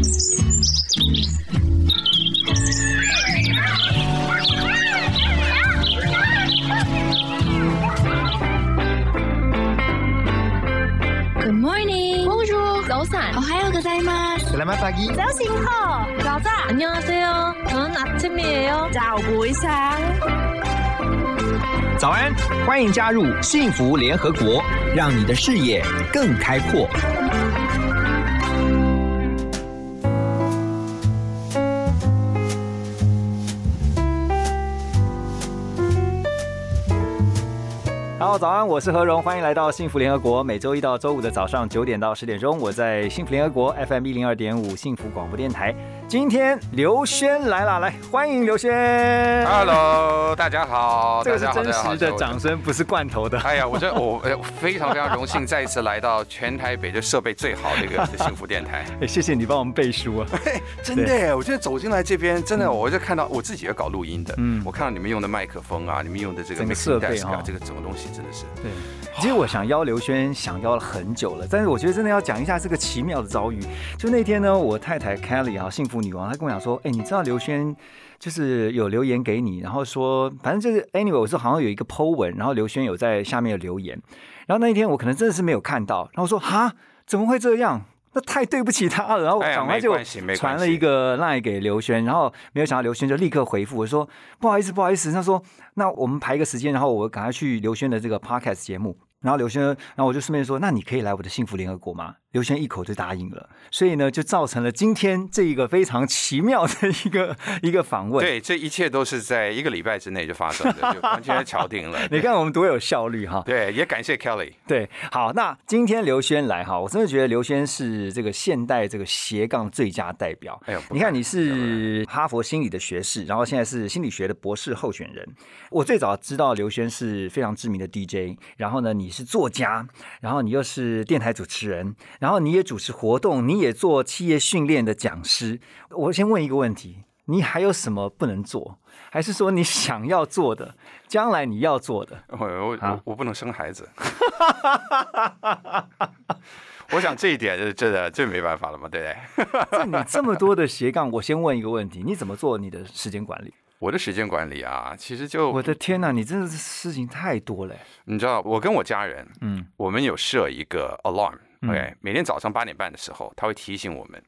Good morning. Bonjour.早安. 오하요 고자이마스. Selamat pagi. 자신호. 가자. 안녕하세요. 저는 아침이에요. 早不一下。早安，欢迎加入幸福联合国，让你的视野更开阔。 早安，我是何荣，欢迎来到幸福联合国。每周一到周五的早上九点到十点钟，我在幸福联合国 FM 一零二点五幸福广播电台。今天刘轩来了，来欢迎刘轩。Hello，大家好，这个是大家好真实的掌。声，不是罐头的。哎呀，我觉得我呃非常非常荣幸再一次来到全台北这设备最好的一个 幸福电台。哎，谢谢你帮我们背书啊。真的耶，我觉得走进来这边，真的，我就看到我自己也搞录音的，嗯嗯，我看到你们用的麦克风啊，你们用的这个整个设备啊，这个整个东西真的是，对，其实我想邀刘轩，想邀了很久了，但是我觉得真的要讲一下这个奇妙的遭遇。就那天呢，我太太 Kelly 啊，幸福女王，她跟我讲说，哎，你知道刘轩就是有留言给你，然后说，反正就是 anyway，我说好像有一个 Po 文，然后刘轩有在下面有留言，然后那一天我可能真的是没有看到，然后我说哈，怎么会这样？那太对不起他了，然后赶快就传了一个 line 给刘轩，然后没有想到刘轩就立刻回复我说不好意思不好意思，他说那我们排一个时间，然后我赶快去刘轩的这个 podcast 节目。然后刘轩，然后我就顺便说，那你可以来我的幸福联合国吗？刘轩一口就答应了，所以呢，就造成了今天这一个非常奇妙的一个 一个访问。，对，这一切都是在一个礼拜之内就发生的，就完全敲定了。你看我们多有效率哈。对，也感谢 Kelly。对，好，那今天刘轩来哈，我真的觉得刘轩是这个现代这个斜杠最佳代表。哎呦你看你是哈佛心理的学士，然后现在是心理学的博士候选人。我最早知道刘轩是非常知名的 DJ，然后呢，你是作家，然后你又是电台主持人，然后你也主持活动，你也做企业训练的讲师。我先问一个问题。你还有什么不能做？还是说你想要做的，将来你要做的？我我好我我不能生孩子，我想这一点是真的，这没办法了嘛，对不对？这你这么多的斜杠，我先问一个问题：你怎么做你的时间管理？我的时间管理啊，其实就我的天哪，你真的是事情太多了欸。你知道，我跟我家人，嗯我们有设一个 alarm，OK，、每天早上八点半的时候，他会提醒我们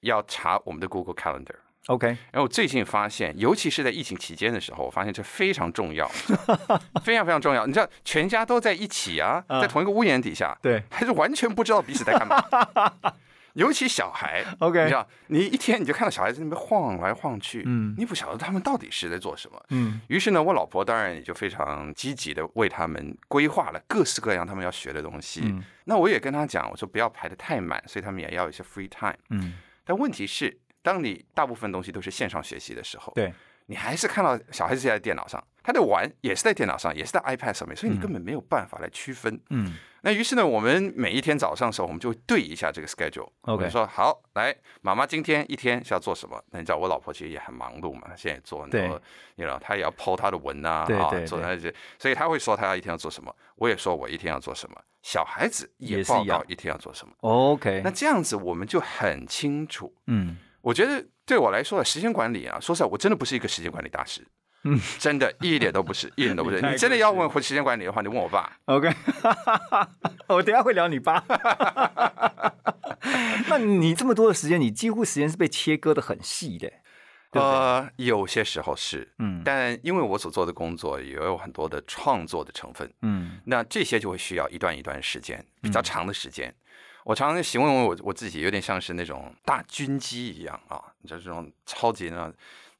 要查我们的 Google Calendar。，OK，然后我最近发现，尤其是在疫情期间的时候，我发现这非常重要，非常非常重要。你知道，全家都在一起啊，在同一个屋檐底下，对还是完全不知道彼此在干嘛。尤其小孩 OK 你知道，你一天你就看到小孩在那边晃来晃去，嗯你不晓得他们到底是在做什么。嗯于是呢，我老婆当然也就非常积极的为他们规划了各式各样他们要学的东西。嗯那我也跟他讲，我说不要排的太满，所以他们也要有一些 free time。嗯，但问题是，当你大部分东西都是线上学习的时候，对，你还是看到小孩子在电脑上，他的玩也是在电脑上，也是在 iPad 上面，所以你根本没有办法来区分。嗯那于是呢，我们每一天早上的时候，我们就会对一下这个 schedule。OK 我说好，来，妈妈今天一天是要做什么？那你知道我老婆其实也很忙碌嘛，她现在也做很对多，你知道她也要 PO 她的文啊，对啊对对做那些，所以她会说她要一天要做什么，我也说我一天要做什么，小孩子也报告一天要做什么。，OK，那这样子我们就很清楚。嗯我觉得对我来说，时间管理啊，说实在，我真的不是一个时间管理大师。嗯，真的，一点都不是，一点都不是。你真的要问时间管理的话，你问我爸。，OK，我等下会聊你爸。那你这么多的时间，你几乎时间是被切割的很细的，对对？呃，有些时候是，嗯但因为我所做的工作也有很多的创作的成分，嗯那这些就会需要一段一段时间，比较长的时间。我常常形容我我自己有点像是那种大军机一样啊，就是这种超级呢，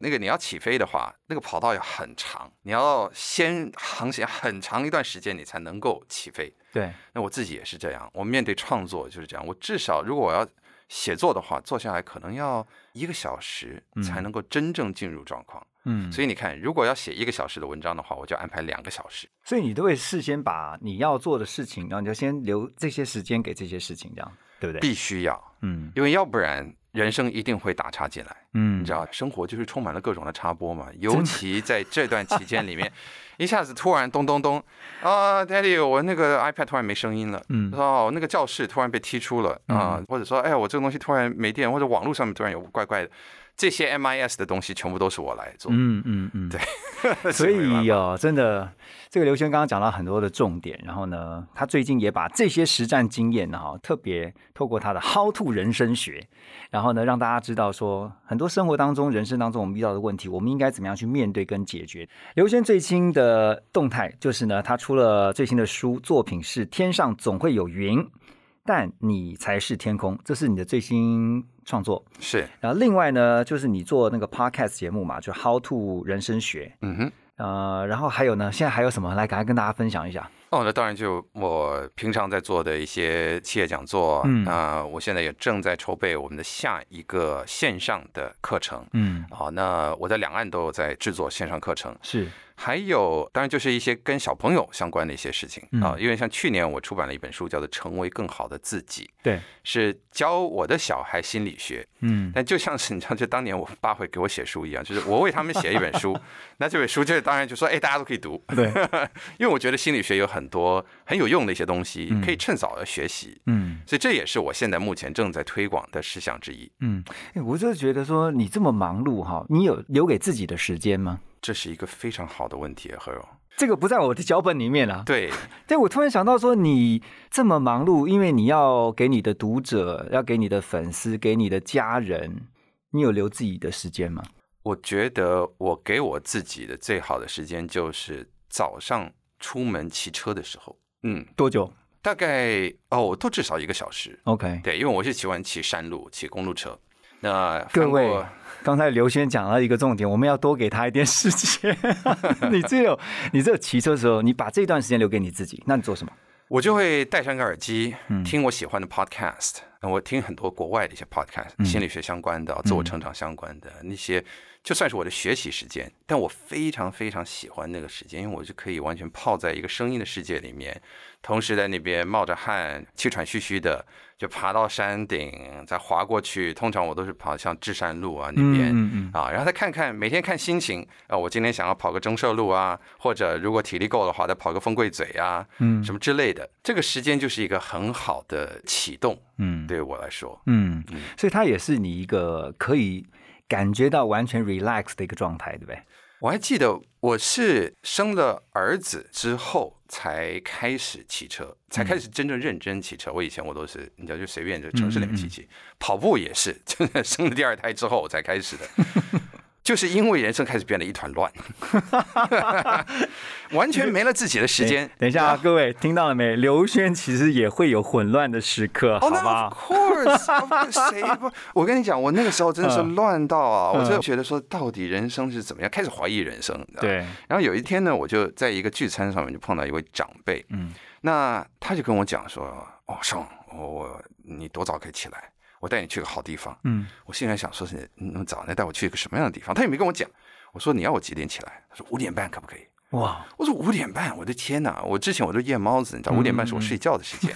那个你要起飞的话，那个跑道要很长，你要先航行很长一段时间，你才能够起飞。对，那我自己也是这样，我面对创作就是这样，我至少如果我要写作的话，坐下来可能要一个小时才能够真正进入状况。嗯，所以你看，如果要写一个小时的文章的话，我就安排两个小时。所以你都会事先把你要做的事情，然后你就先留这些时间给这些事情，这样对不对？必须要，嗯。因为要不然人生一定会打岔进来。嗯。你知道，生活就是充满了各种的插播嘛，尤其在这段期间里面，一下子突然咚咚咚啊，Daddy，我那个 iPad 突然没声音了，嗯。哦，那个教室突然被踢出了啊，或者说，哎，我这个东西突然没电，或者网络上面突然有怪怪的，这些 MIS 的东西全部都是我来做，嗯嗯嗯，对，所以哦，真的，这个刘轩刚刚讲到很多的重点，然后呢，他最近也把这些实战经验呢，哈，特别透过他的 How to 人生学，然后呢，让大家知道说，很多生活当中、人生当中我们遇到的问题，我们应该怎么样去面对跟解决。刘轩最新的动态就是呢，他出了最新的书，作品是《天上总会有云》，但你才是天空，这是你的最新创作。是，然后另外呢，就是你做那个 podcast 节目嘛，就 How to 人生学，嗯哼。呃，然后还有呢，现在还有什么？来，赶快跟大家分享一下。哦，那当然就我平常在做的一些企业讲座，嗯啊、我现在也正在筹备我们的下一个线上的课程，嗯，好，那我在两岸都有在制作线上课程，是，还有当然就是一些跟小朋友相关的一些事情嗯。啊，因为像去年我出版了一本书，叫做《成为更好的自己》，对，是教我的小孩心理学，嗯。但就像是你知道，就当年我爸会给我写书一样，就是我为他们写一本书，那这本书就是当然就说，哎，大家都可以读，对，因为我觉得心理学有很多很有用的一些东西，可以趁早的学习，嗯。所以这也是我现在目前正在推广的事项之一。嗯，哎我就觉得说你这么忙碌哈，你有留给自己的时间吗？这是一个非常好的问题，何荣。这个不在我的脚本里面啊。对，但我突然想到说，你这么忙碌，因为你要给你的读者、要给你的粉丝、给你的家人，你有留自己的时间吗？我觉得我给我自己的最好的时间就是早上出门骑车的时候，嗯，多久大概哦，都至少一个小时。？OK，对，因为我是喜欢骑山路、骑公路车。那各位刚才刘轩讲了一个重点，我们要多给他一点时间。你只有你只有骑车的时候，你把这段时间留给你自己，那你做什么？我就会戴上个耳机，嗯听我喜欢的 podcast。那我听很多国外的一些 podcast，、嗯心理学相关的、自我成长相关的那些，就算是我的学习时间，但我非常非常喜欢那个时间，因为我就可以完全泡在一个声音的世界里面，同时在那边冒着汗、气喘吁吁的，就爬到山顶，再滑过去。通常我都是跑像至山路啊那边。嗯嗯啊，然后再看看每天看心情啊，我今天想要跑个中社路啊，或者如果体力够的话，再跑个风柜嘴啊，嗯什么之类的。这个时间就是一个很好的启动，嗯对我来说。嗯，所以它也是你一个可以感觉到完全 relax 的一个状态，对不对？我还记得我是生了儿子之后才开始骑车，才开始真正认真骑车。我以前我都是你知道就随便在城市里面骑骑，跑步也是，真 的生了第二胎之后我才开始的。就是因为人生开始变得一团乱，完全没了自己的时间。等一下啊，各位听到了没？刘轩其实也会有混乱的时刻，好吧 of？course，of course，谁不？我跟你讲，我那个时候真的是嗯乱到啊！我嗯真的觉得说，到底人生是怎么样？开始怀疑人生，对，然后有一天呢，我就在一个聚餐上面就碰到一位长辈，嗯，那他就跟我讲说：“哦，上，我我你多早可以起来？我带你去个好地方。”嗯，我心里还想说是你那么早，那带我去一个什么样的地方？他也没跟我讲。我说你要我几点起来？他说五点半可不可以？哇，我说五点半，我的天哪！我之前我都夜猫子，你知道，五点半是我睡觉的时间。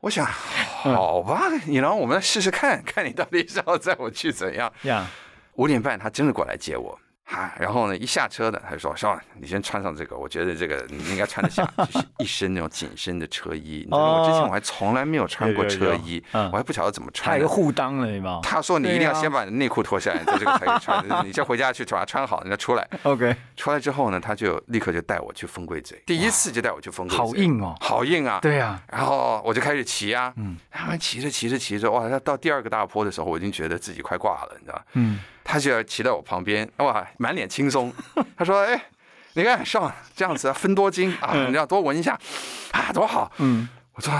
我想，好吧，你让我们来试试看，看你到底是要载我去怎样。呀，五点半他真的过来接我，啊，然后呢，一下车呢，他就说：“少，你先穿上这个，我觉得这个你应该穿得下，就是一身那种紧身的车衣。你知道吗，我之前我还从来没有穿过车衣，我还不晓得怎么穿还。有一个护裆了，有没有他说你一定要先把你的内裤脱下来，你这个才可以穿。你先回家去把它穿好，你再出来。？OK，出来之后呢，他就立刻就带我去风柜嘴，第一次就带我去风柜嘴，好硬哦。好硬啊！对啊，然后我就开始骑啊，嗯，他们骑着骑着骑着，哇，他到第二个大坡的时候，我已经觉得自己快挂了，你知道吗？嗯，他就要骑到我旁边，哇，满脸轻松。他说：“哎，你看上这样子啊，分多金啊，你要多闻一下啊，多好。”嗯我说：“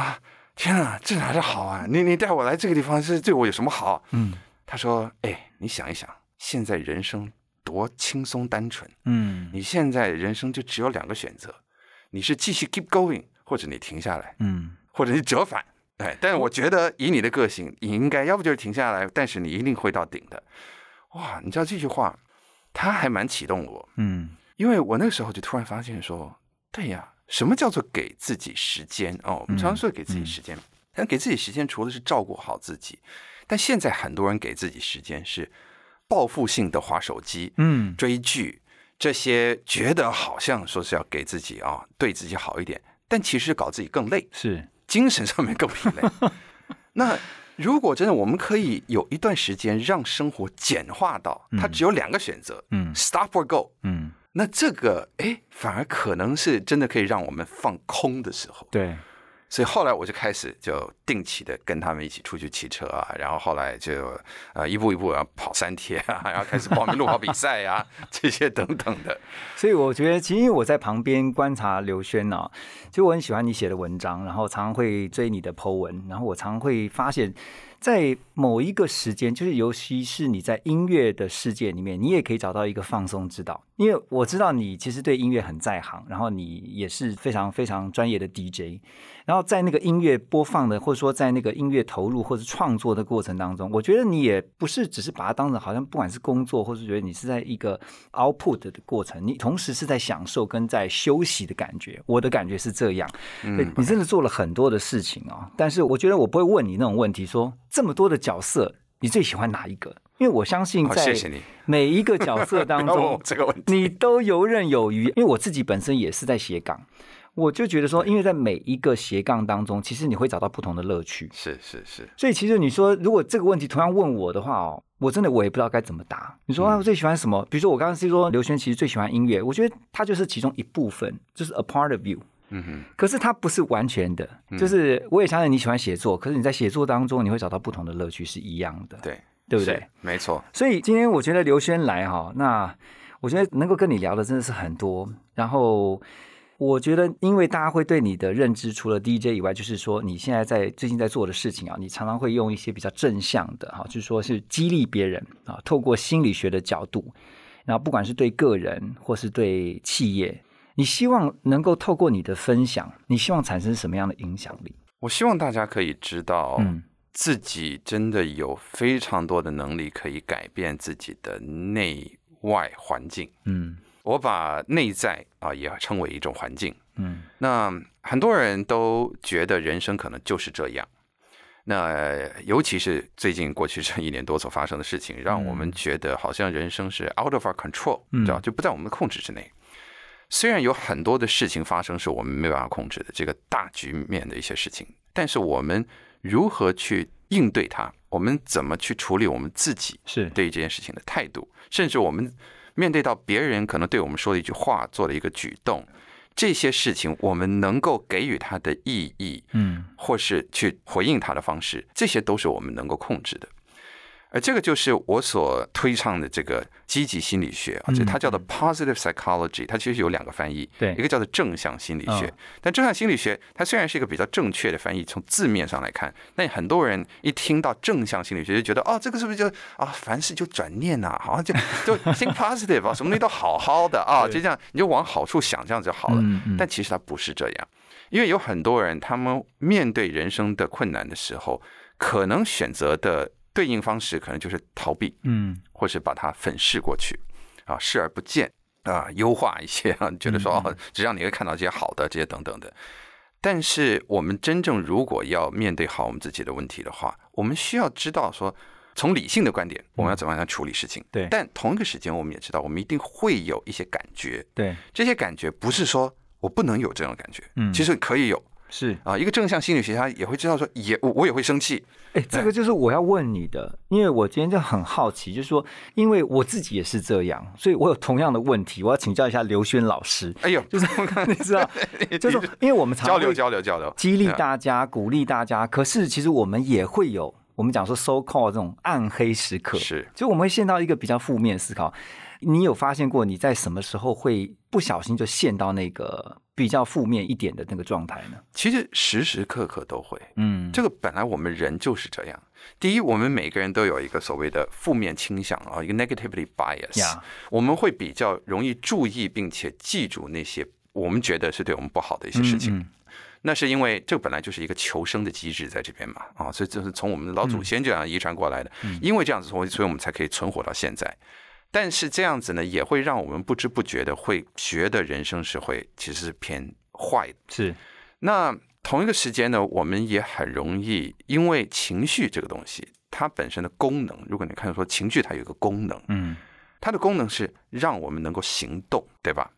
天啊，这哪是好啊？你你带我来这个地方是对我有什么好？”嗯他说：“哎，你想一想，现在人生多轻松单纯，嗯你现在人生就只有两个选择，你是继续 keep going，或者你停下来。”嗯或者你折返。哎，但是我觉得以你的个性，你应该要不就是停下来，但是你一定会到顶的。哇，你知道这句话，他还蛮启动我，嗯因为我那个时候就突然发现说，对呀，什么叫做给自己时间？哦，我们常常说给自己时间，但给自己时间除了是照顾好自己，但现在很多人给自己时间是报复性的划手机、嗯，追剧，这些觉得好像说是要给自己啊，对自己好一点，但其实搞自己更累，是，精神上面更疲累。那如果真的我们可以有一段时间让生活简化到它只有两个选择，嗯，stop or go，嗯，那这个哎，反而可能是真的可以让我们放空的时候。对，所以后来我就开始就定期的跟他们一起出去骑车啊，然后后来就呃一步一步要跑三铁啊，然后开始报名路跑比赛啊，这些等等的。所以我觉得，其实我在旁边观察刘轩啊、其实我很喜欢你写的文章，然后常常会追你的 Po 文，然后我常会发现，在某一个时间，就是尤其是你在音乐的世界里面，你也可以找到一个放松之道。因为我知道你其实对音乐很在行，然后你也是非常非常专业的 DJ，然后在那个音乐播放的，或者说在那个音乐投入或者创作的过程当中，我觉得你也不是只是把它当成好像不管是工作，或是觉得你是在一个 output 的过程，你同时是在享受跟在休息的感觉。我的感觉是这样，对你真的做了很多的事情哦。但是我觉得我不会问你那种问题，说这么多的角色，你最喜欢哪一个？因为我相信在每一个角色当中，这个问题你都游刃有余。因为我自己本身也是在斜杠，我就觉得说，因为在每一个斜杠当中，其实你会找到不同的乐趣。是是是，所以其实你说，如果这个问题同样问我的话哦，我真的我也不知道该怎么答。你说啊，我最喜欢什么？比如说我刚刚是说刘轩其实最喜欢音乐，我觉得他就是其中一部分，就是 a part of you。嗯哼，可是它不是完全的，就是我也相信你喜欢写作，可是你在写作当中你会找到不同的乐趣是一样的，对对不对是？没错，所以今天我觉得刘轩来哈，那我觉得能够跟你聊的真的是很多。然后我觉得，因为大家会对你的认知，除了 DJ 以外，就是说你现在在最近在做的事情啊，你常常会用一些比较正向的哈，就是说是激励别人啊，透过心理学的角度，然后不管是对个人或是对企业，你希望能够透过你的分享，你希望产生什么样的影响力？我希望大家可以知道，嗯自己真的有非常多的能力可以改变自己的内外环境。嗯我把内在啊也称为一种环境。嗯那很多人都觉得人生可能就是这样。那尤其是最近过去这一年多所发生的事情，让我们觉得好像人生是 out of our control，嗯知道就不在我们的控制之内。虽然有很多的事情发生是我们没办法控制的，这个大局面的一些事情，但是我们如何去应对它，我们怎么去处理我们自己是对于这件事情的态度，甚至我们面对到别人可能对我们说的一句话、做了一个举动，这些事情我们能够给予它的意义，嗯或是去回应它的方式，这些都是我们能够控制的。而这个就是我所推倡的这个积极心理学啊，这它叫做 positive psychology，它其实有两个翻译，对一个叫做正向心理学嗯。但正向心理学它虽然是一个比较正确的翻译，从字面上来看，那很多人一听到正向心理学就觉得哦，这个是不是就啊，凡事就转念呐、好像就就 think positive 啊，什么东西都好好的啊，就这样你就往好处想，这样就好了。但其实它不是这样，因为有很多人他们面对人生的困难的时候，可能选择的对应方式可能就是逃避，嗯。或是把它粉饰过去，啊，视而不见啊，优化一些啊，觉得说哦，只让你会看到这些好的，这些等等的。但是我们真正如果要面对好我们自己的问题的话，我们需要知道说，从理性的观点，我们要怎么样处理事情。对。但同一个时间，我们也知道，我们一定会有一些感觉，对。这些感觉不是说我不能有这种感觉，嗯。其实可以有是。啊。一个正向心理学家也会知道说，也我我也会生气，哎，这个就是我要问你的，因为我今天就很好奇，就是说，因为我自己也是这样，所以我有同样的问题，我要请教一下刘轩老师。哎呦，就是你知道，就是因为我们常交流交流交流，激励嗯大家、鼓励大家，可是其实我们也会有我们讲说 so called 这种暗黑时刻，是就我们会陷到一个比较负面思考。你有发现过你在什么时候会不小心就陷到那个比较负面一点的那个状态呢？其实时时刻刻都会。嗯，这个本来我们人就是这样。第一，我们每个人都有一个所谓的负面倾向啊，一个 negativity bias。呀我们会比较容易注意并且记住那些我们觉得是对我们不好的一些事情。嗯那是因为这本来就是一个求生的机制在这边嘛，啊，所以就是从我们的老祖先这样遗传过来的。嗯因为这样子，所以所以我们才可以存活到现在。但是这样子呢，也会让我们不知不觉的会觉得人生是会其实是偏坏的。是那同一个时间呢，我们也很容易因为情绪这个东西，它本身的功能，如果你看说情绪它有一个功能，嗯它的功能是让我们能够行动，对吧？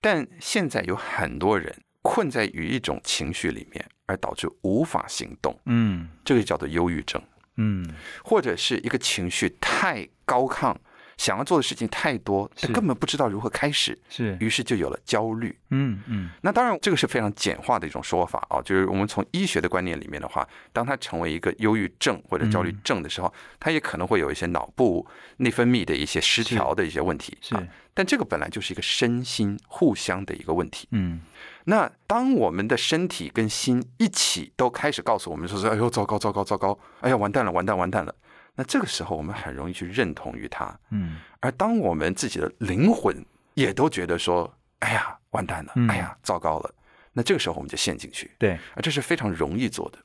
但现在有很多人困在于一种情绪里面，而导致无法行动，嗯这个叫做忧郁症，嗯或者是一个情绪太高亢，想要做的事情太多，他根本不知道如何开始，是于是就有了焦虑。嗯嗯那当然，这个是非常简化的一种说法啊，就是我们从医学的观念里面的话，当他成为一个忧郁症或者焦虑症的时候，他也可能会有一些脑部内分泌的一些失调的一些问题是啊。但这个本来就是一个身心互相的一个问题。嗯那当我们的身体跟心一起都开始告诉我们说是，哎呦，糟糕，糟糕，糟糕，哎呀，完蛋了，完蛋，完蛋了。那这个时候，我们很容易去认同于他。嗯而当我们自己的灵魂也都觉得说，哎呀，完蛋了嗯，哎呀，糟糕了，那这个时候我们就陷进去，对而这是非常容易做的。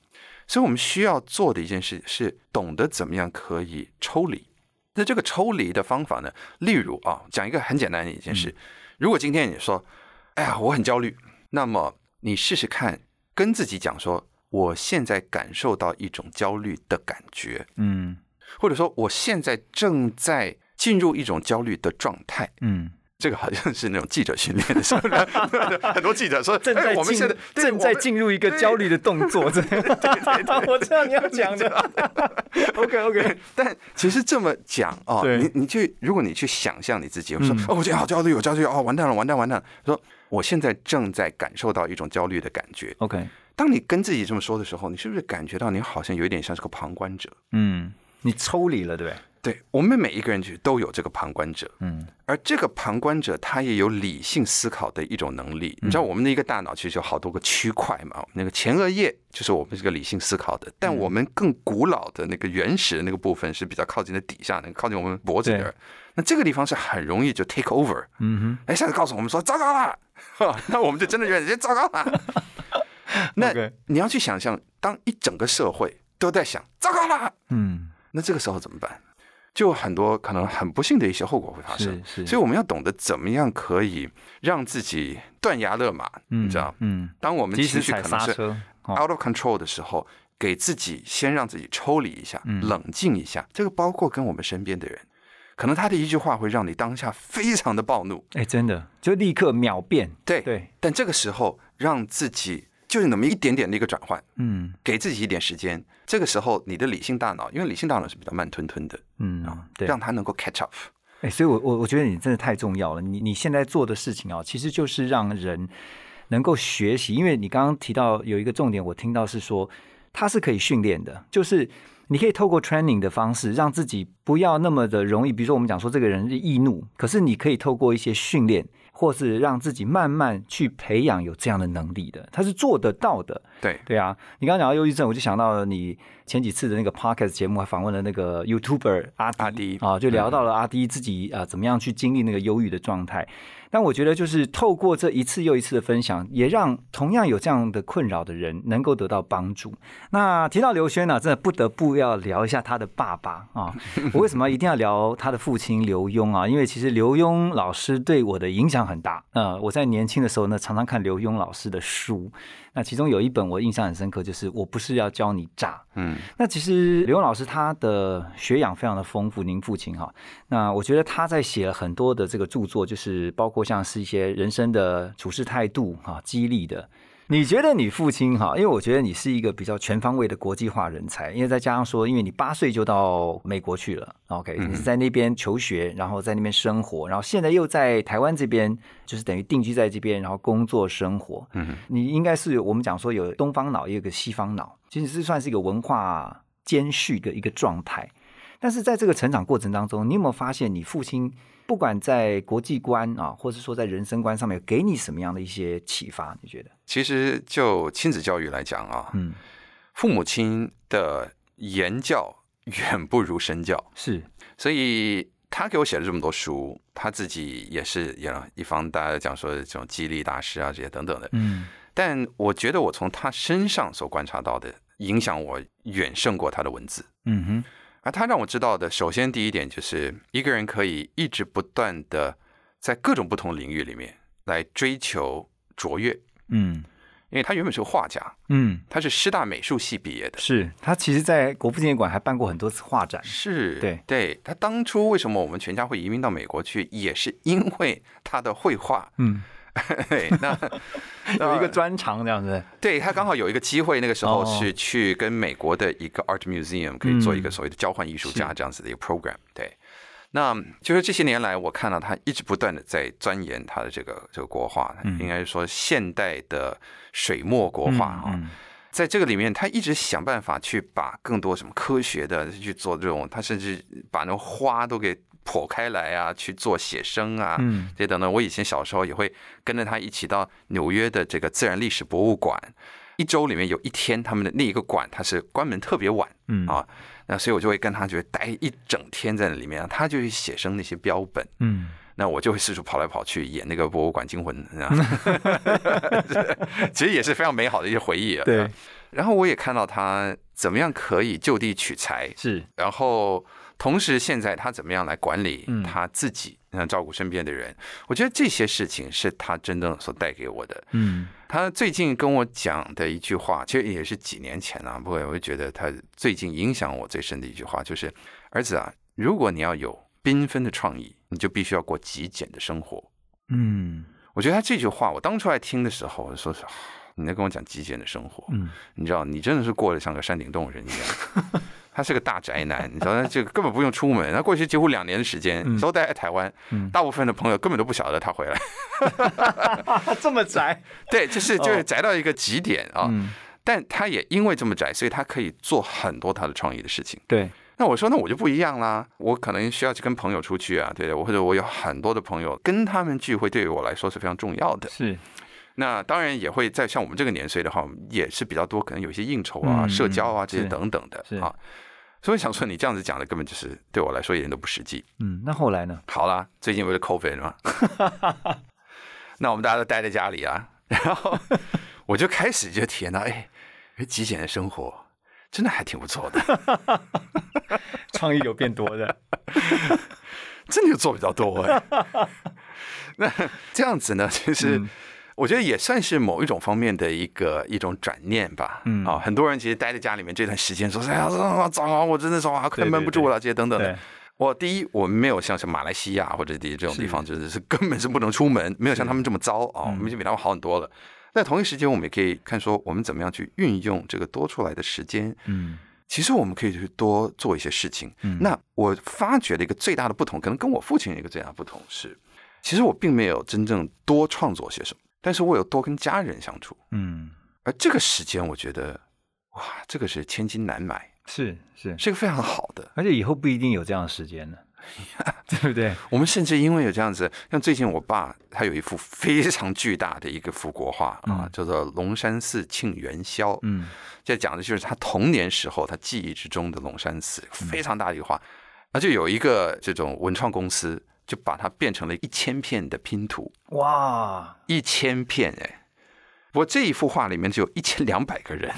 所以我们需要做的一件事是懂得怎么样可以抽离。那这个抽离的方法呢，例如啊，讲一个很简单的一件事，如果今天你说，哎呀，我很焦虑，那么你试试看跟自己讲说，我现在感受到一种焦虑的感觉，嗯或者说我现在正在进入一种焦虑的状态。嗯这个好像是那种记者训练的时候，很多记者说，正在哎，我们进现在正在进入一个焦虑的动作，这样 我知道你要讲的。OK OK，但其实这么讲哦，对你你去，如果你去想象你自己，我说、哦，我今天好焦虑，我焦虑，哦，完蛋了，完蛋，完蛋了。说我现在正在感受到一种焦虑的感觉。OK，当你跟自己这么说的时候，你是不是感觉到你好像有一点像是个旁观者？嗯，你抽离了，对不对？对我们每一个人其实都有这个旁观者，嗯。而这个旁观者他也有理性思考的一种能力。你知道我们的一个大脑其实有好多个区块嘛，那个前额叶就是我们这个理性思考的，但我们更古老的那个原始的那个部分是比较靠近的底下，那个靠近我们脖子那儿。那这个地方是很容易就 take over，嗯哼。哎，下次告诉我们说糟糕了，那我们就真的觉得糟糕了。那你要去想象，当一整个社会都在想糟糕了，嗯，那这个时候怎么办？就有很多可能很不幸的一些后果会发生。是是所以我们要懂得怎么样可以让自己断崖勒马，嗯你知道？嗯，当我们及情绪可能是 out of control 的时候，给自己先让自己抽离一下，嗯冷静一下。这个包括跟我们身边的人，可能他的一句话会让你当下非常的暴怒，哎，真的就立刻秒变。对对，但这个时候让自己就是那么一点点的一个转换，嗯给自己一点时间。这个时候，你的理性大脑，因为理性大脑是比较慢吞吞的，嗯，对，让它能够 catch up。哎，所以我我我觉得你真的太重要了。你你现在做的事情啊，其实就是让人能够学习。因为你刚刚提到有一个重点，我听到是说它是可以训练的，就是你可以透过 training 的方式，让自己不要那么的容易。比如说我们讲说这个人是易怒，可是你可以透过一些训练，或是让自己慢慢去培养有这样的能力的，他是做得到的。对，对啊，你刚刚讲到忧郁症，我就想到了你前几次的那个 podcast 节目，还访问了那个 YouTuber 阿迪阿迪啊，就聊到了阿迪自己啊怎么样去经历那个忧郁的状态。但我觉得就是透过这一次又一次的分享，也让同样有这样的困扰的人能够得到帮助。那提到刘轩呢、真的不得不要聊一下他的爸爸啊。我为什么一定要聊他的父亲刘墉啊？因为其实刘墉老师对我的影响很大。呃，我在年轻的时候呢，常常看刘墉老师的书。那其中有一本我印象很深刻，就是《我不是要教你炸》。嗯，那其实刘老师他的学养非常的丰富，您父亲哈，那我觉得他在写了很多的这个著作，就是包括像是一些人生的处事态度哈，激励的。你觉得你父亲哈，因为我觉得你是一个比较全方位的国际化人才，因为再加上说，因为你八岁就到美国去了，OK，你是在那边求学，然后在那边生活，然后现在又在台湾这边，就是等于定居在这边，然后工作生活。嗯，你应该是我们讲说有东方脑，也有个西方脑，其实是算是一个文化兼蓄的一个状态。但是在这个成长过程当中，你有没有发现你父亲不管在国际观啊，或是说在人生观上面，给你什么样的一些启发？你觉得？其实就亲子教育来讲啊，嗯，父母亲的言教 远不如身教，是，所以他给我写了这么多书，他自己也是也一方大家讲说这种激励大师啊这些等等的，嗯但我觉得我从他身上所观察到的影响我远胜过他的文字。嗯哼，而他让我知道的，首先第一点就是一个人可以一直不断的在各种不同领域里面来追求卓越，嗯因为他原本是个画家，嗯，他是师大美术系毕业的。是他其实，在国父纪念馆还办过很多次画展。是对对，他当初为什么我们全家会移民到美国去，也是因为他的绘画。嗯，对，那 有一个专长这样子。对他刚好有一个机会，那个时候哦是去跟美国的一个 art museum 可以做一个嗯所谓的交换艺术家这样子的一个 program。对，那就是这些年来，我看到他一直不断的在钻研他的这个这个国画，应该是说现代的水墨国画啊。嗯在这个里面，他一直想办法去把更多什么科学的去做这种，他甚至把那种花都给剖开来啊，去做写生啊，嗯这等等。我以前小时候也会跟着他一起到纽约的这个自然历史博物馆，一周里面有一天他们的那一个馆它是关门特别晚嗯啊，那所以我就会跟他就会待一整天在那里面，他就去写生那些标本。嗯，那我就会四处跑来跑去演那个博物馆惊魂，啊 其实也是非常美好的一些回忆啊。对，然后我也看到他怎么样可以就地取材，是然后同时现在他怎么样来管理嗯他自己，嗯，照顾身边的人。我觉得这些事情是他真正所带给我的。嗯他最近跟我讲的一句话，其实也是几年前啊，不过我就觉得他最近影响我最深的一句话，就是儿子啊，如果你要有缤纷的创意，你就必须要过极简的生活。嗯我觉得他这句话，我当初来听的时候，我说是，啊 你在跟我讲极简的生活，嗯，你知道，你真的是过得像个山顶洞人一样。他是个大宅男，你知道，他这个根本不用出门。他过去几乎两年的时间嗯都待在台湾，嗯大部分的朋友根本都不晓得他回来。这么宅对，就是就是宅到一个极点啊。嗯，但他也因为这么宅，所以他可以做很多他的创意的事情。对，那我说，那我就不一样啦，我可能需要去跟朋友出去啊，对的，我或者我有很多的朋友，跟他们聚会对于我来说是非常重要的。是那当然也会在像我们这个年岁的话，也是比较多，可能有一些应酬啊、嗯社交啊这些等等的啊。所以想说，你这样子讲的根本就是对我来说一点都不实际。嗯，那后来呢？好啦，最近不是 COVID 嘛，那我们大家都待在家里啊，然后 我就开始就体验到，哎，极简的生活真的还挺不错的，创意有变多的，真的就做比较多哎。那这样子呢，就是。嗯我觉得也算是某一种方面的一个一种转念吧。嗯啊，很多人其实待在家里面这段时间说：“哎呀，糟啊，我真的是啊，快闷不住了，这些等等的。”我第一，我们没有像是马来西亚或者这这种地方，就是是根本是不能出门，没有像他们这么糟啊，我们就比他们好很多了。但同一时间，我们也可以看说，我们怎么样去运用这个多出来的时间。嗯其实我们可以去多做一些事情。嗯那我发觉的一个最大的不同，可能跟我父亲一个最大的不同是，其实我并没有真正多创作些什么，但是我有多跟家人相处。嗯，而这个时间，我觉得，哇，这个是千金难买，是是，是一个非常好的。而且以后不一定有这样的时间了，对不对？我们甚至因为有这样子，像最近我爸他有一幅非常巨大的一个幅国画啊嗯，叫做《龙山寺庆元宵》。嗯这讲的就是他童年时候他记忆之中的龙山寺，非常大的一个画。那就有一个这种文创公司，就把它变成了一千片的拼图，哇一千片哎。不过这一幅画里面只有一千两百个人，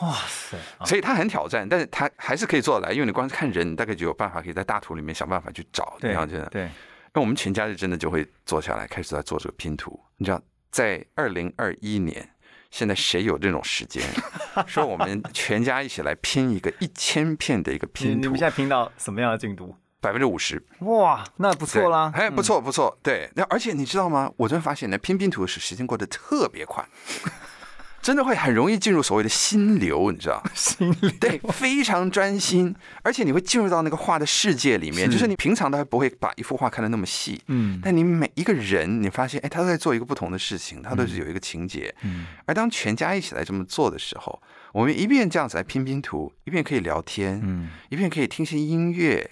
哇塞，啊所以它很挑战，但是它还是可以做得来，因为你光是看人，你大概就有办法可以在大图里面想办法去找。对然后真的，对，那我们全家就真的就会坐下来，开始在做这个拼图。你知道，在二零二一年，现在谁有这种时间，说我们全家一起来拼一个一千片的一个拼图你们现，在拼到什么样的进度？百分之五十，哇，那不错啦，哎，不嗯，错不错，对。那而且你知道吗？我突然发现呢，拼拼图是时间过得特别快。真的会很容易进入所谓的心流，你知道？心流对，非常专心，而且你会进入到那个画的世界里面，是就是你平常都还不会把一幅画看得那么细，嗯但你每一个人，你发现，哎，他都在做一个不同的事情，他都是有一个情节。嗯而当全家一起来这么做的时候，我们一边这样子来拼拼图，一边可以聊天，嗯一边可以听些音乐。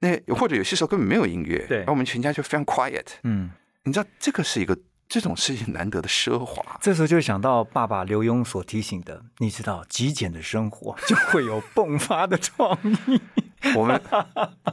那或者有些时候根本没有音乐，对而我们全家就非常 quiet。嗯，你知道，这个是一个这种事情难得的奢华。这时候就想到爸爸刘墉所提醒的，你知道，极简的生活就会有迸发的创意。我们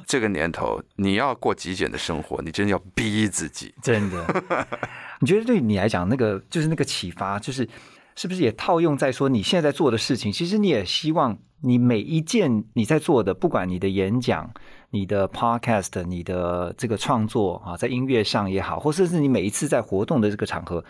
这个年头，你要过极简的生活，你真的要逼自己。真的，你觉得对你来讲，那个就是那个启发，就是是不是也套用在说你现在在做的事情？其实你也希望你每一件你在做的，不管你的演讲、你的 podcast、你的这个创作啊，在音乐上也好，或者是你每一次在活动的这个场合，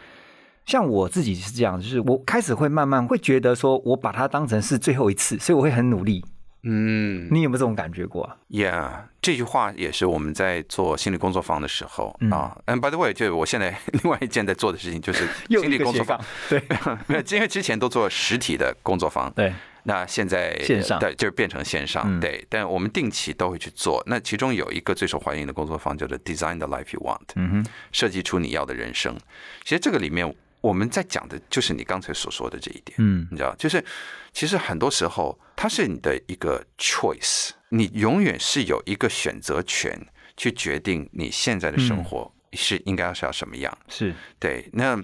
像我自己是这样，就是我开始会慢慢会觉得说，我把它当成是最后一次，所以我会很努力。嗯你有没有这种感觉过啊？，Yeah，这句话也是我们在做心理工作坊的时候、嗯啊。嗯，By the way，就我现在 另外一件在做的事情就是心理工作坊对 没有，因为之前都做实体的工作坊，对，那现在线上对，就是变成线上，嗯对。但我们定期都会去做。那其中有一个最受欢迎的工作坊叫做 Design the Life You Want，嗯哼，设计出你要的人生。其实这个里面我们在讲的就是你刚才所说的这一点，嗯你知道，就是其实很多时候它是你的一个 choice，你永远是有一个选择权去决定你现在的生活是应该是要什么样。是，对，那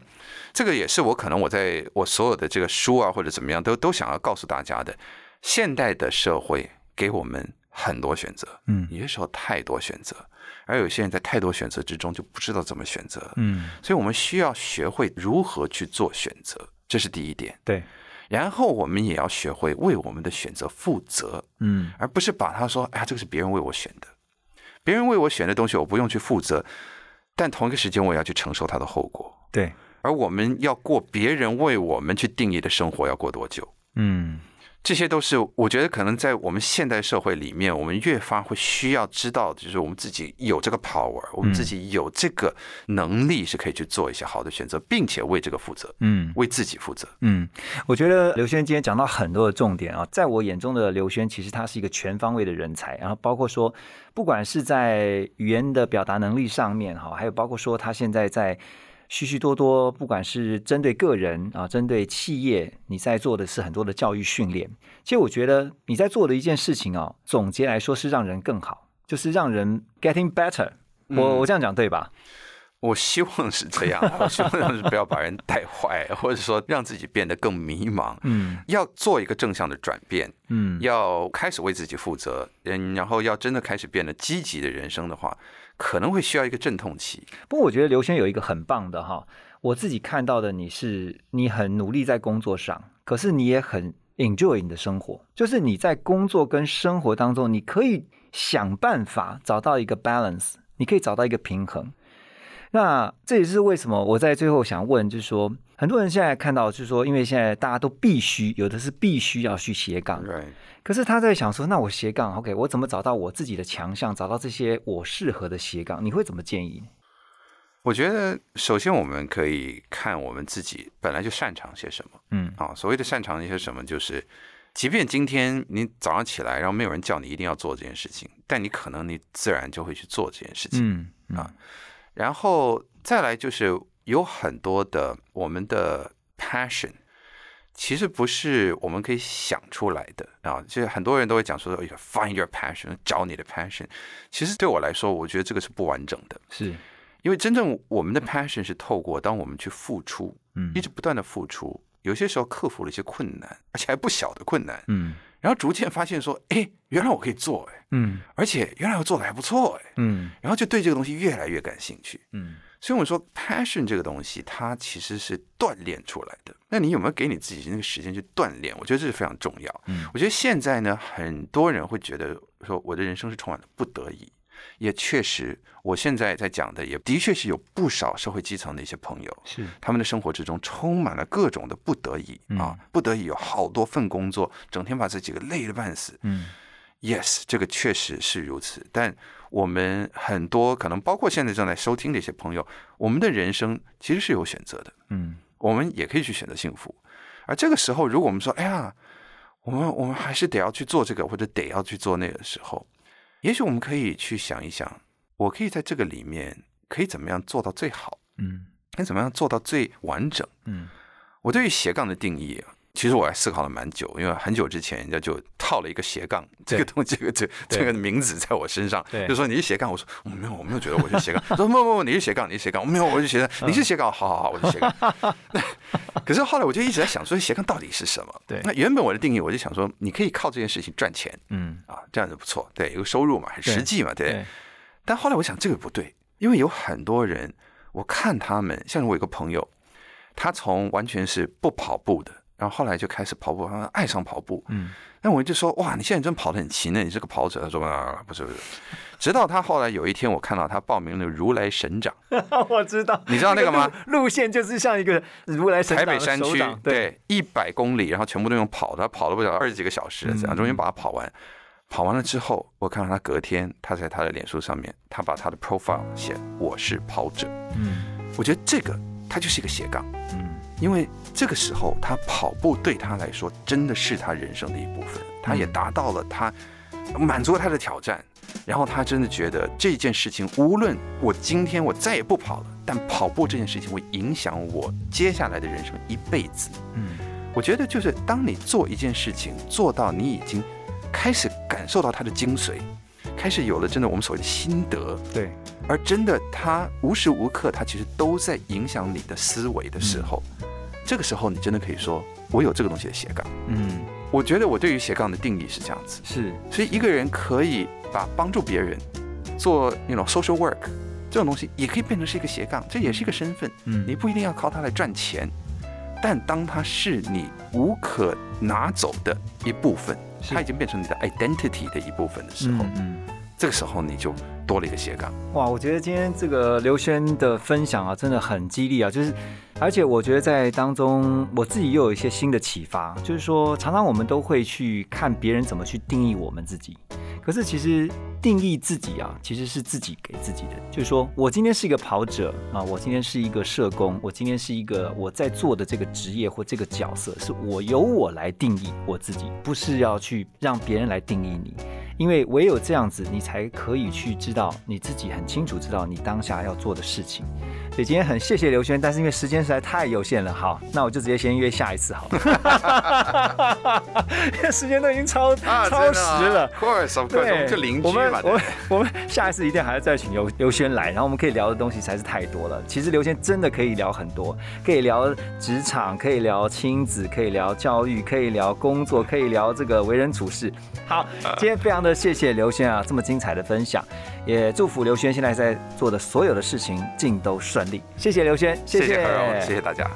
这个也是我可能我在我所有的这个书啊或者怎么样都都想要告诉大家的。现代的社会给我们很多选择，嗯有些时候太多选择，而有些人在太多选择之中就不知道怎么选择，嗯，所以我们需要学会如何去做选择，这是第一点。对，然后我们也要学会为我们的选择负责，嗯而不是把它说，哎呀，这个是别人为我选的，别人为我选的东西我不用去负责，但同一个时间我要去承受它的后果。对，而我们要过别人为我们去定义的生活，要过多久？嗯这些都是我觉得可能在我们现代社会里面，我们越发会需要知道，就是我们自己有这个 power，我们自己有这个能力是可以去做一些好的选择，并且为这个负责，嗯为自己负责。嗯，我觉得刘轩今天讲到很多的重点啊，在我眼中的刘轩，其实他是一个全方位的人才，然后包括说，不管是在语言的表达能力上面哈，还有包括说他现在在许许多多，不管是针对个人啊，针对企业，你在做的是很多的教育训练。其实我觉得你在做的一件事情啊，总结来说是让人更好，就是让人 getting better。我我这样讲对吧？我希望是这样，我希望是不要把人带坏，或者说让自己变得更迷茫。嗯要做一个正向的转变，嗯要开始为自己负责，嗯，然后要真的开始变得积极的人生的话，可能会需要一个阵痛期。不过我觉得刘轩有一个很棒的哈，我自己看到的你是你很努力在工作上，可是你也很 enjoy 你的生活，就是你在工作跟生活当中，你可以想办法找到一个 balance，你可以找到一个平衡。那这也是为什么我在最后想问，就是说，很多人现在看到，就是说，因为现在大家都必须有的是必须要去斜杠，Right，可是他在想说，那我斜杠，OK，我怎么找到我自己的强项，找到这些我适合的斜杠？你会怎么建议？我觉得首先我们可以看我们自己本来就擅长些什么嗯啊。所谓的擅长一些什么，就是即便今天你早上起来，然后没有人叫你一定要做这件事情，但你可能你自然就会去做这件事情。嗯啊然后再来就是有很多的我们的 passion，其实不是我们可以想出来的啊。就是很多人都会讲说哎呀，find your passion，找你的 passion。其实对我来说，我觉得这个是不完整的，是因为真正我们的 passion 是透过当我们去付出，嗯一直不断的付出，有些时候克服了一些困难，而且还不小的困难，嗯然后逐渐发现说，哎，原来我可以做，哎，嗯而且原来我做的还不错，哎。嗯然后就对这个东西越来越感兴趣。嗯所以我们说，passion 这个东西，它其实是锻炼出来的。那你有没有给你自己那个时间去锻炼？我觉得这是非常重要。嗯我觉得现在呢，很多人会觉得说，我的人生是充满了不得已。也确实，我现在在讲的，也的确是有不少社会基层的一些朋友，是他们的生活之中充满了各种的不得已啊，不得已有好多份工作，整天把自己给累得半死。嗯 Yes，这个确实是如此。但我们很多可能包括现在正在收听的一些朋友，我们的人生其实是有选择的，嗯我们也可以去选择幸福。而这个时候，如果我们说，哎呀，我们我们还是得要去做这个，或者得要去做那个的时候，也许我们可以去想一想，我可以在这个里面可以怎么样做到最好，嗯可以怎么样做到最完整。嗯我对于斜杠的定义啊，其实我还思考了蛮久，因为很久之前人家就套了一个斜杠这个东 这个这这个名字在我身上，对。就说你是斜杠，我说我没有，我没有觉得我是斜杠，说不不不，你是斜杠，你是斜杠，我没有，我是斜杠，你是斜杠，好好好，我是斜杠。可是后来我就一直在想，说斜杠到底是什么？对。那原本我的定义我就想说，你可以靠这件事情赚钱嗯。啊，这样子不错，对，有个收入嘛，很实际嘛，对。对。但后来我想这个不对，因为有很多人，我看他们，像我有个朋友，他从完全是不跑步的，然后后来就开始跑步，他爱上跑步。嗯，那我就说哇，你现在真跑得很勤呢，你是个跑者。他说啊，不是不是。直到他后来有一天，我看到他报名了如来神掌，我知道，你知道那个吗？路线就是像一个如来神掌台北山区对，一百公里，然后全部都用跑的，他跑了不了二十几个小时，这样嗯终于把它跑完。跑完了之后，我看到他隔天，他在他的脸书上面，他把他的 profile 写我是跑者。嗯我觉得这个他就是一个斜杠，嗯因为这个时候他跑步对他来说真的是他人生的一部分，他也达到了他满足了他的挑战，然后他真的觉得这件事情，无论我今天我再也不跑了，但跑步这件事情会影响我接下来的人生一辈子。嗯。我觉得就是当你做一件事情做到你已经开始感受到它的精髓，开始有了真的我们所谓的心得，对，而真的它无时无刻它其实都在影响你的思维的时候，这个时候你真的可以说我有这个东西的斜杠。嗯我觉得我对于斜杠的定义是这样子，是，所以一个人可以把帮助别人做那种 social work 这种东西，也可以变成是一个斜杠，这也是一个身份。嗯你不一定要靠它来赚钱，但当它是你无可拿走的一部分，它已经变成你的 identity 的一部分的时候，嗯嗯。这个时候你就多了一个斜杠。哇，我觉得今天这个刘轩的分享啊，真的很激励啊！就是，而且我觉得在当中，我自己又有一些新的启发，就是说，常常我们都会去看别人怎么去定义我们自己，可是其实定义自己啊，其实是自己给自己的。就是说我今天是一个跑者啊，我今天是一个社工，我今天是一个我在做的这个职业或这个角色，是我由我来定义我自己，不是要去让别人来定义你。因为唯有这样子，你才可以去知道你自己很清楚知道你当下要做的事情。所以今天很谢谢刘轩，但是因为时间实在太有限了，好，那我就直接先约下一次好了，因为时间都已经超、超时了。，Of course，我们就邻居嘛。我们我们我们下一次一定还要再请刘刘轩来，然后我们可以聊的东西实在是太多了。其实刘轩真的可以聊很多，可以聊职场，可以聊亲子，可以聊教育，可以聊工作，可以聊这个为人处事。好，今天非常那谢谢刘轩啊，这么精彩的分享，也祝福刘轩现在在做的所有的事情尽都顺利。谢谢刘轩，谢谢何荣，谢谢大家。